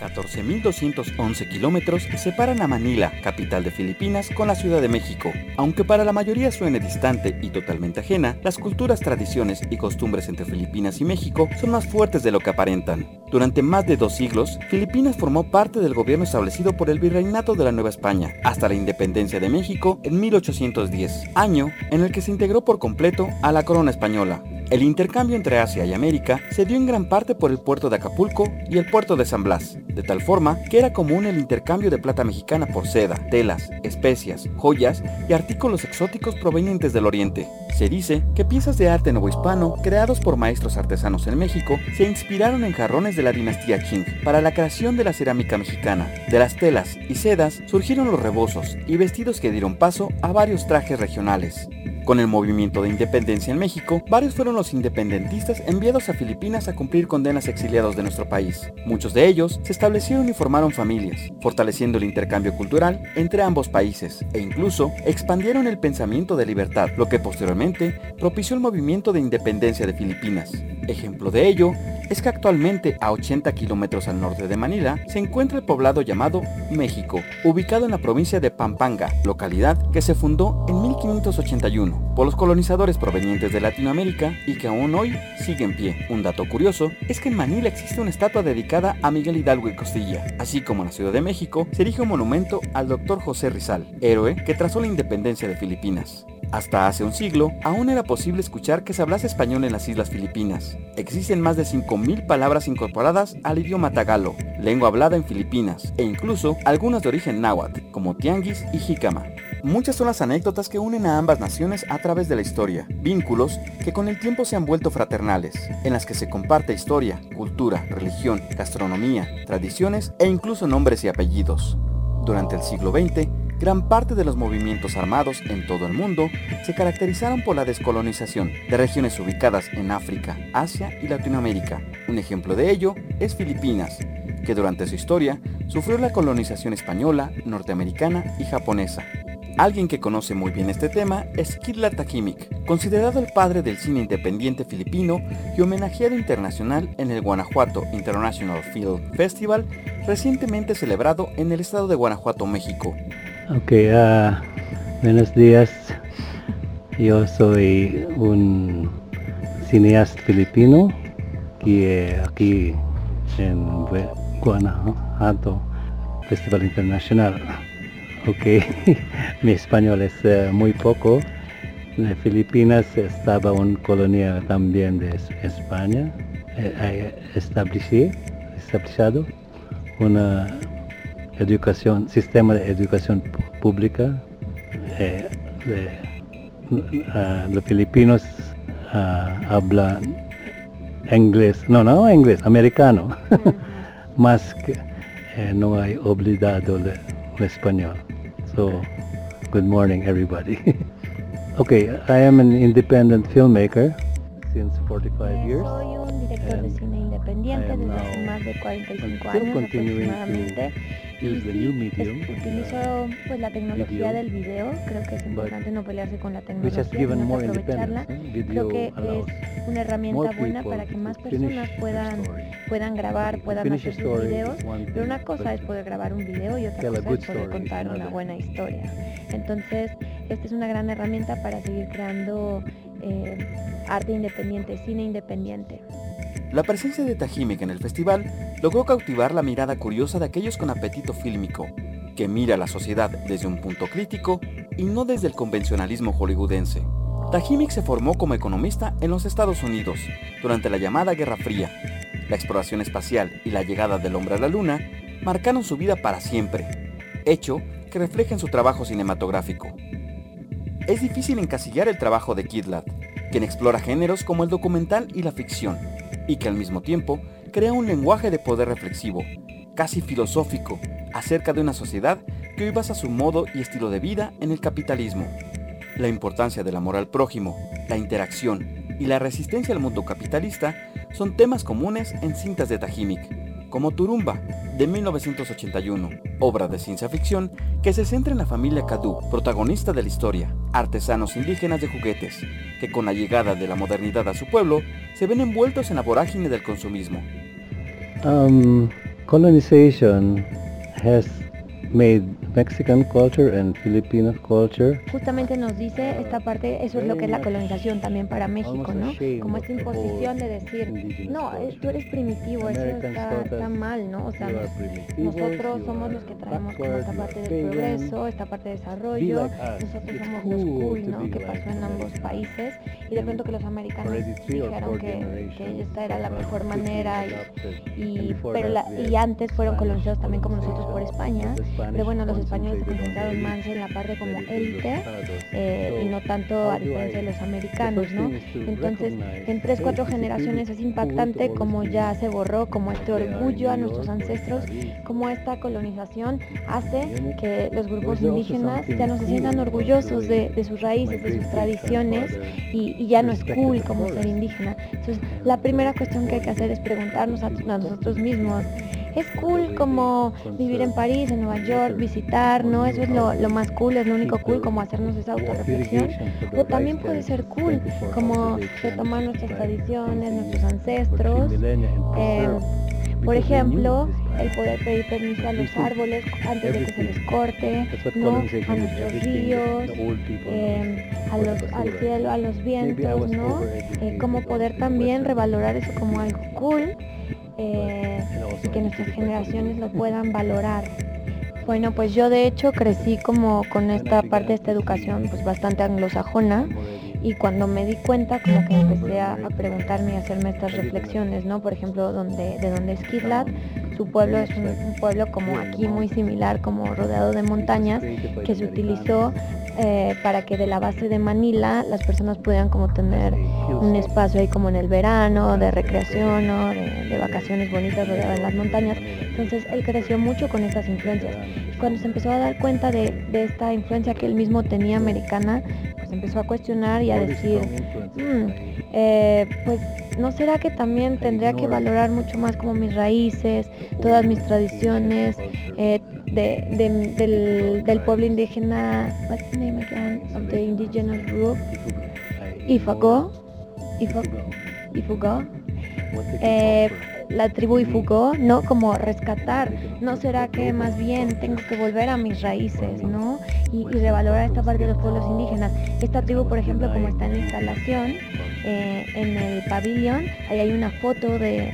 14.211 kilómetros separan a Manila, capital de Filipinas, con la Ciudad de México. Aunque para la mayoría suene distante y totalmente ajena, las culturas, tradiciones y costumbres entre Filipinas y México son más fuertes de lo que aparentan. Durante más de dos siglos, Filipinas formó parte del gobierno establecido por el Virreinato de la Nueva España, hasta la independencia de México en 1810, año en el que se integró por completo a la corona española. El intercambio entre Asia y América se dio en gran parte por el puerto de Acapulco y el puerto de San Blas, de tal forma que era común el intercambio de plata mexicana por seda, telas, especias, joyas y artículos exóticos provenientes del oriente. Se dice que piezas de arte novohispano creados por maestros artesanos en México se inspiraron en jarrones de la dinastía Qing para la creación de la cerámica mexicana. De las telas y sedas surgieron los rebozos y vestidos que dieron paso a varios trajes regionales. Con el movimiento de independencia en México, varios fueron los independentistas enviados a Filipinas a cumplir condenas exiliados de nuestro país. Muchos de ellos se establecieron y formaron familias, fortaleciendo el intercambio cultural entre ambos países e incluso expandieron el pensamiento de libertad, lo que posteriormente propició el movimiento de independencia de Filipinas. Ejemplo de ello es que actualmente a 80 kilómetros al norte de Manila se encuentra el poblado llamado México, ubicado en la provincia de Pampanga, localidad que se fundó en 1581 por los colonizadores provenientes de Latinoamérica y que aún hoy sigue en pie. Un dato curioso es que en Manila existe una estatua dedicada a Miguel Hidalgo y Costilla, así como en la Ciudad de México se erige un monumento al doctor José Rizal, héroe que trazó la independencia de Filipinas. Hasta hace un siglo, aún era posible escuchar que se hablase español en las Islas Filipinas. Existen más de 5.000 palabras incorporadas al idioma tagalo, lengua hablada en Filipinas, e incluso algunas de origen náhuatl, como tianguis y jícama. Muchas son las anécdotas que unen a ambas naciones a través de la historia, vínculos que con el tiempo se han vuelto fraternales, en las que se comparte historia, cultura, religión, gastronomía, tradiciones e incluso nombres y apellidos. Durante el siglo XX, gran parte de los movimientos armados en todo el mundo se caracterizaron por la descolonización de regiones ubicadas en África, Asia y Latinoamérica. Un ejemplo de ello es Filipinas, que durante su historia sufrió la colonización española, norteamericana y japonesa. Alguien que conoce muy bien este tema es Kidla Takimik, considerado el padre del cine independiente filipino y homenajeado internacional en el Guanajuato International Film Festival, recientemente celebrado en el estado de Guanajuato, México. Ok, uh, buenos días. Yo soy un cineasta filipino que aquí en Guanajuato Festival Internacional. Ok, mi español es uh, muy poco. En Filipinas estaba una colonia también de España. Eh, establecido una educación, sistema de educación pública. Eh, uh, los filipinos uh, hablan inglés, no, no inglés, americano, más que eh, no hay obligado el, español. So, good morning everybody. okay, I am an independent filmmaker since 45 years. Soy un director de cine independiente desde hace más de 45 años aproximadamente. y sí, utilizo pues la tecnología del video, creo que es importante no pelearse con la tecnología, sino aprovecharla. Creo que es una herramienta buena para que más personas puedan puedan grabar, puedan hacer sus videos, pero una cosa es poder grabar un video y otra cosa es poder contar una buena historia. Entonces, esta es una gran herramienta para seguir creando eh, arte independiente, cine independiente. La presencia de Tajimic en el festival logró cautivar la mirada curiosa de aquellos con apetito fílmico, que mira la sociedad desde un punto crítico y no desde el convencionalismo hollywoodense. Tajimic se formó como economista en los Estados Unidos durante la llamada Guerra Fría. La exploración espacial y la llegada del hombre a la luna marcaron su vida para siempre, hecho que refleja en su trabajo cinematográfico. Es difícil encasillar el trabajo de Kidlat, quien explora géneros como el documental y la ficción, y que al mismo tiempo crea un lenguaje de poder reflexivo, casi filosófico, acerca de una sociedad que hoy basa su modo y estilo de vida en el capitalismo. La importancia del amor al prójimo, la interacción y la resistencia al mundo capitalista son temas comunes en cintas de Tajimic, como Turumba, de 1981, obra de ciencia ficción que se centra en la familia Cadu, protagonista de la historia, artesanos indígenas de juguetes, que con la llegada de la modernidad a su pueblo, se ven envueltos en la vorágine del consumismo. Um, colonization has made Mexican culture and Filipino culture. Justamente nos dice esta parte, eso es lo que es la colonización también para México, ¿no? Como esta imposición de decir, no, tú eres primitivo, eso está, mal, ¿no? O sea, nosotros somos los que traemos como esta parte del progreso, esta parte de desarrollo, nosotros somos los cool, ¿no? Que pasó en ambos países y de pronto que los americanos dijeron que, que esta era la mejor manera y, pero y antes fueron colonizados también como nosotros por España pero bueno, los españoles se concentraron más en la parte como élite eh, y no tanto a diferencia de los americanos, ¿no? Entonces, en tres, cuatro generaciones es impactante como ya se borró, como este orgullo a nuestros ancestros, como esta colonización hace que los grupos indígenas ya no se sientan orgullosos de, sus raíces, de sus tradiciones y, ya no es cool como ser indígena. Entonces, la primera cuestión que hay que hacer es preguntarnos a nosotros mismos, es cool como vivir en París, en Nueva York, visitar, ¿no? Eso es lo, más cool, es lo único cool como hacernos esa autorreflexión. O también puede ser cool como retomar nuestras tradiciones, nuestros ancestros. Eh, por ejemplo, el poder pedir permiso a los árboles antes de que se les corte, ¿no? a nuestros ríos, eh, a los, al cielo, a los vientos, ¿no? Eh, como poder también revalorar eso como algo cool eh, y que nuestras generaciones lo puedan valorar. Bueno, pues yo de hecho crecí como con esta parte de esta educación pues bastante anglosajona. Y cuando me di cuenta como que empecé a, preguntarme y hacerme estas reflexiones, ¿no? Por ejemplo, donde, de dónde es Kidlat, su pueblo es un, pueblo como aquí muy similar, como rodeado de montañas, que se utilizó eh, para que de la base de Manila las personas pudieran como tener un espacio ahí como en el verano, de recreación, ¿no? de, vacaciones bonitas en las montañas. Entonces él creció mucho con estas influencias. Cuando se empezó a dar cuenta de, de esta influencia que él mismo tenía americana, pues empezó a cuestionar y a decir, mm, eh, pues ¿no será que también tendría que valorar mucho más como mis raíces, todas mis tradiciones, eh, de, del, pueblo indígena, what's the name again of the indigenous group? Ifagó, Ifugó, eh, la tribu Ifugó, ¿no? Como rescatar, ¿no será que más bien tengo que volver a mis raíces, ¿no? Y, y revalorar esta parte de los pueblos indígenas. Esta tribu, por ejemplo, como está en la instalación, eh, en el pabellón, ahí hay una foto de,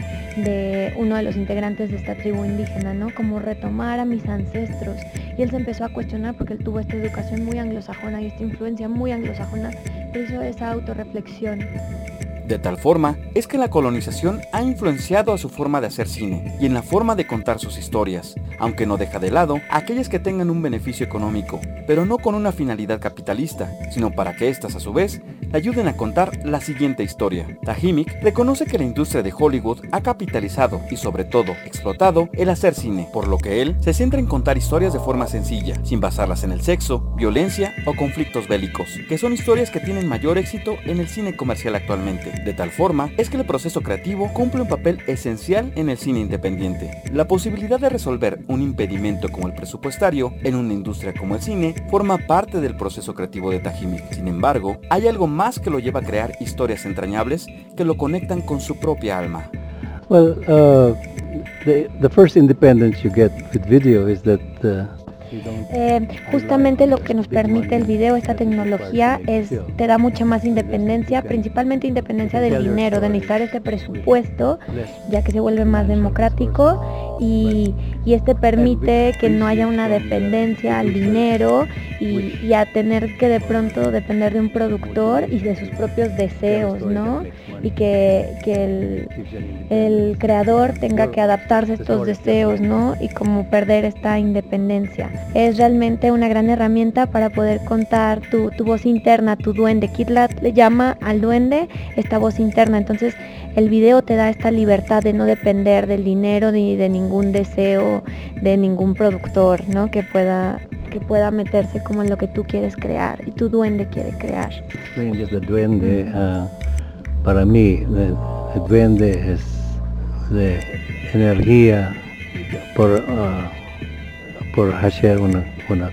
uno de los integrantes de esta tribu indígena, ¿no? Como retomar a mis ancestros. Y él se empezó a cuestionar porque él tuvo esta educación muy anglosajona y esta influencia muy anglosajona, hizo esa autorreflexión. De tal forma es que la colonización ha influenciado a su forma de hacer cine y en la forma de contar sus historias, aunque no deja de lado aquellas que tengan un beneficio económico, pero no con una finalidad capitalista, sino para que éstas a su vez le ayuden a contar la siguiente historia. Tajimic reconoce que la industria de Hollywood ha capitalizado y sobre todo explotado el hacer cine, por lo que él se centra en contar historias de forma sencilla, sin basarlas en el sexo, violencia o conflictos bélicos, que son historias que tienen mayor éxito en el cine comercial actualmente. De tal forma es que el proceso creativo cumple un papel esencial en el cine independiente. La posibilidad de resolver un impedimento como el presupuestario en una industria como el cine forma parte del proceso creativo de Tajimic. Sin embargo, hay algo más que lo lleva a crear historias entrañables que lo conectan con su propia alma. Eh, justamente lo que nos permite el video, esta tecnología, es te da mucha más independencia, principalmente independencia del dinero, de necesitar este presupuesto, ya que se vuelve más democrático y, este permite que no haya una dependencia al dinero y, a tener que de pronto depender de un productor y de sus propios deseos, ¿no? Y que, el, el creador tenga que adaptarse a estos deseos, ¿no? Y como perder esta independencia es realmente una gran herramienta para poder contar tu, voz interna, tu duende. Kitlat le llama al duende esta voz interna. Entonces el video te da esta libertad de no depender del dinero ni de ningún deseo de ningún productor, ¿no? Que pueda que pueda meterse como en lo que tú quieres crear y tu duende quiere crear. El duende, uh, para mí, el, duende es de energía por uh, por hacer un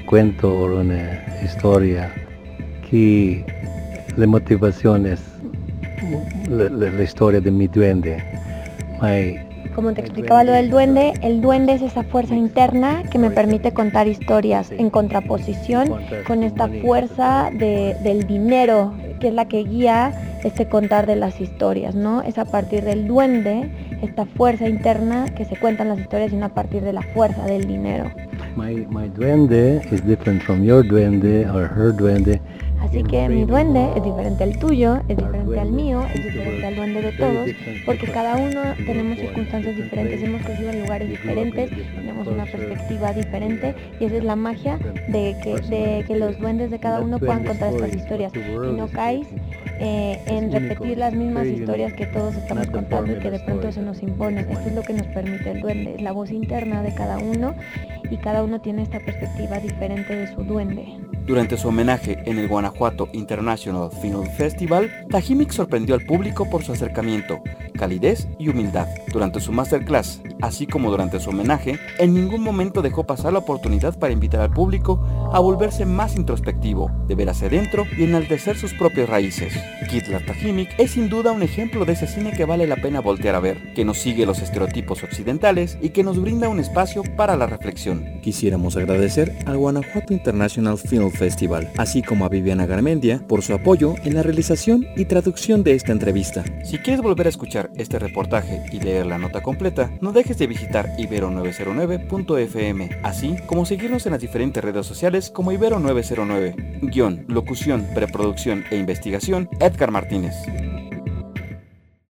cuento o una historia que la motivación es la, historia de mi duende. como te explicaba lo del duende, el duende es esa fuerza interna que me permite contar historias en contraposición con esta fuerza del dinero, que es la que guía este contar de las historias, ¿no? Es a partir del duende, esta fuerza interna que se cuentan las historias y no a partir de la fuerza del dinero. My, my duende is different from your duende or her duende. Así que mi duende es diferente al tuyo, es diferente al mío, es diferente al duende de todos, porque cada uno tenemos circunstancias diferentes, hemos crecido en lugares diferentes, tenemos una perspectiva diferente y esa es la magia de que, de que los duendes de cada uno puedan contar estas historias. y no caes eh, en repetir las mismas historias que todos estamos contando y que de pronto se nos impone. Esto es lo que nos permite el duende, es la voz interna de cada uno y cada uno tiene esta perspectiva diferente de su duende. Durante su homenaje en el Guanajuato International Film Festival, Tajimik sorprendió al público por su acercamiento, calidez y humildad. Durante su masterclass, así como durante su homenaje, en ningún momento dejó pasar la oportunidad para invitar al público a volverse más introspectivo, de ver hacia adentro y enaltecer sus propias raíces. Kitlar Tajimik es sin duda un ejemplo de ese cine que vale la pena voltear a ver, que nos sigue los estereotipos occidentales y que nos brinda un espacio para la reflexión. Quisiéramos agradecer al Guanajuato International Film Festival, así como a Viviana Garmendia por su apoyo en la realización y traducción de esta entrevista. Si quieres volver a escuchar este reportaje y la nota completa, no dejes de visitar ibero909.fm, así como seguirnos en las diferentes redes sociales como Ibero909. Guión, locución, preproducción e investigación, Edgar Martínez.